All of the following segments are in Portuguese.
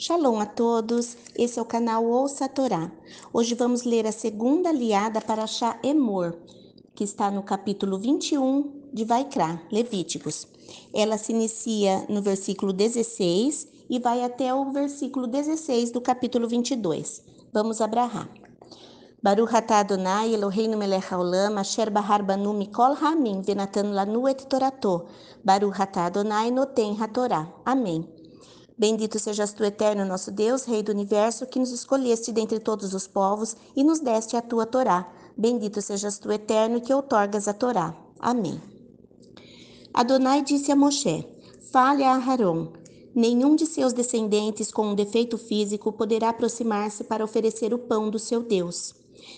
Shalom a todos, esse é o canal Ouça a Torá. Hoje vamos ler a segunda aliada para Shá Emor, que está no capítulo 21 de Vaikra, Levíticos. Ela se inicia no versículo 16 e vai até o versículo 16 do capítulo 22. Vamos abrahar. Baruch atah Adonai Eloheinu melech haolam asher bahar banu mikol hamim venatan lanu et torato. Baruch atah Adonai noten. Amém. Bendito sejas tu, eterno nosso Deus, Rei do universo, que nos escolheste dentre todos os povos e nos deste a tua Torá. Bendito sejas tu, eterno, que outorgas a Torá. Amém. Adonai disse a Moshe: Fale a Aharon. Nenhum de seus descendentes com um defeito físico poderá aproximar-se para oferecer o pão do seu Deus.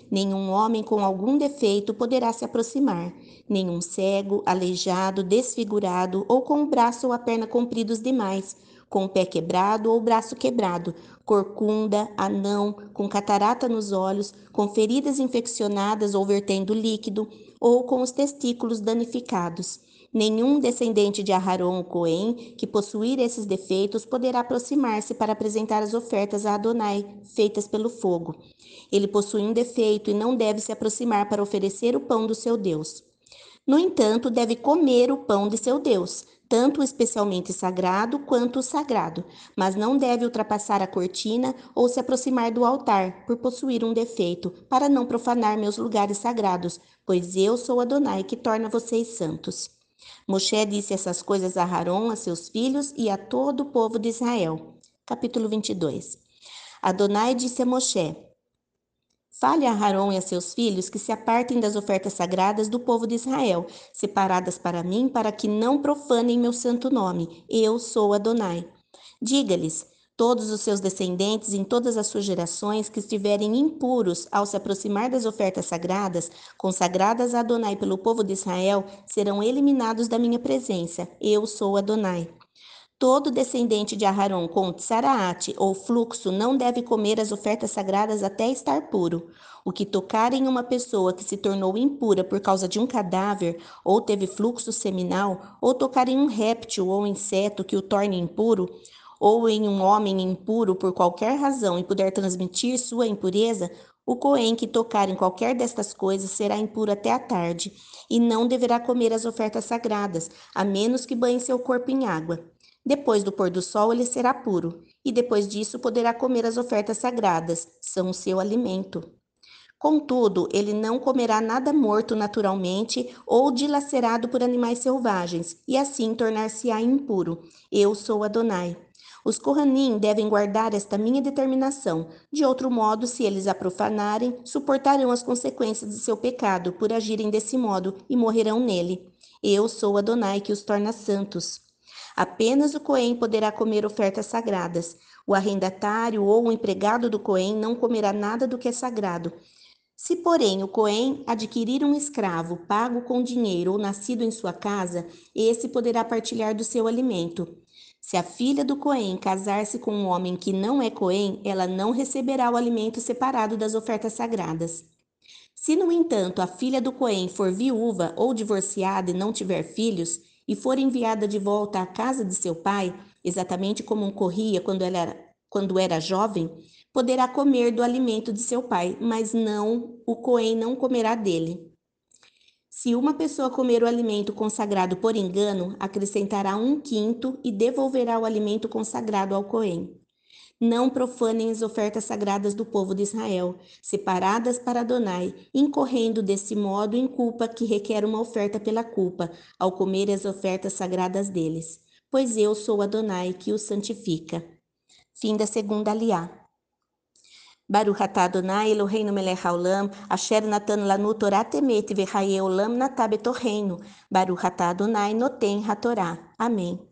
Nenhum homem com algum defeito poderá se aproximar, nenhum cego, aleijado, desfigurado ou com o braço ou a perna compridos demais com o pé quebrado ou braço quebrado, corcunda, anão, com catarata nos olhos, com feridas infeccionadas ou vertendo líquido, ou com os testículos danificados. Nenhum descendente de Aharon ou Cohen que possuir esses defeitos poderá aproximar-se para apresentar as ofertas a Adonai, feitas pelo fogo. Ele possui um defeito e não deve se aproximar para oferecer o pão do seu Deus. No entanto, deve comer o pão de seu Deus, tanto o especialmente sagrado quanto o sagrado, mas não deve ultrapassar a cortina ou se aproximar do altar, por possuir um defeito, para não profanar meus lugares sagrados, pois eu sou Adonai que torna vocês santos. Moshe disse essas coisas a Haron, a seus filhos e a todo o povo de Israel. Capítulo 22. Adonai disse a Moshe: Fale a Arão e a seus filhos que se apartem das ofertas sagradas do povo de Israel, separadas para mim, para que não profanem meu santo nome. Eu sou Adonai. Diga-lhes: Todos os seus descendentes em todas as suas gerações que estiverem impuros ao se aproximar das ofertas sagradas, consagradas a Adonai pelo povo de Israel, serão eliminados da minha presença. Eu sou Adonai. Todo descendente de Aharon com tsaraate ou fluxo não deve comer as ofertas sagradas até estar puro. O que tocar em uma pessoa que se tornou impura por causa de um cadáver, ou teve fluxo seminal, ou tocar em um réptil ou inseto que o torne impuro, ou em um homem impuro por qualquer razão e puder transmitir sua impureza, o Cohen que tocar em qualquer destas coisas será impuro até a tarde, e não deverá comer as ofertas sagradas, a menos que banhe seu corpo em água. Depois do pôr do sol, ele será puro, e depois disso poderá comer as ofertas sagradas, são o seu alimento. Contudo, ele não comerá nada morto naturalmente ou dilacerado por animais selvagens, e assim tornar-se-á impuro. Eu sou Adonai. Os Kohanim devem guardar esta minha determinação. De outro modo, se eles a profanarem, suportarão as consequências de seu pecado por agirem desse modo e morrerão nele. Eu sou Adonai que os torna santos. Apenas o Cohen poderá comer ofertas sagradas. O arrendatário ou o empregado do Cohen não comerá nada do que é sagrado. Se, porém, o Cohen adquirir um escravo pago com dinheiro ou nascido em sua casa, esse poderá partilhar do seu alimento. Se a filha do Cohen casar-se com um homem que não é Cohen, ela não receberá o alimento separado das ofertas sagradas. Se, no entanto, a filha do Cohen for viúva ou divorciada e não tiver filhos, e for enviada de volta à casa de seu pai, exatamente como corria quando, ela era, quando era jovem, poderá comer do alimento de seu pai, mas não, o Cohen não comerá dele. Se uma pessoa comer o alimento consagrado por engano, acrescentará um quinto e devolverá o alimento consagrado ao Cohen. Não profanem as ofertas sagradas do povo de Israel, separadas para Adonai, incorrendo desse modo em culpa que requer uma oferta pela culpa, ao comer as ofertas sagradas deles. Pois eu sou Adonai que os santifica. Fim da segunda aliá. Baruch atah Adonai Eloheinu melech haolam, asher natan lanu Torah temet vechaye olam natab etorreino. Baruch atah Adonai noten hatorá. Amém.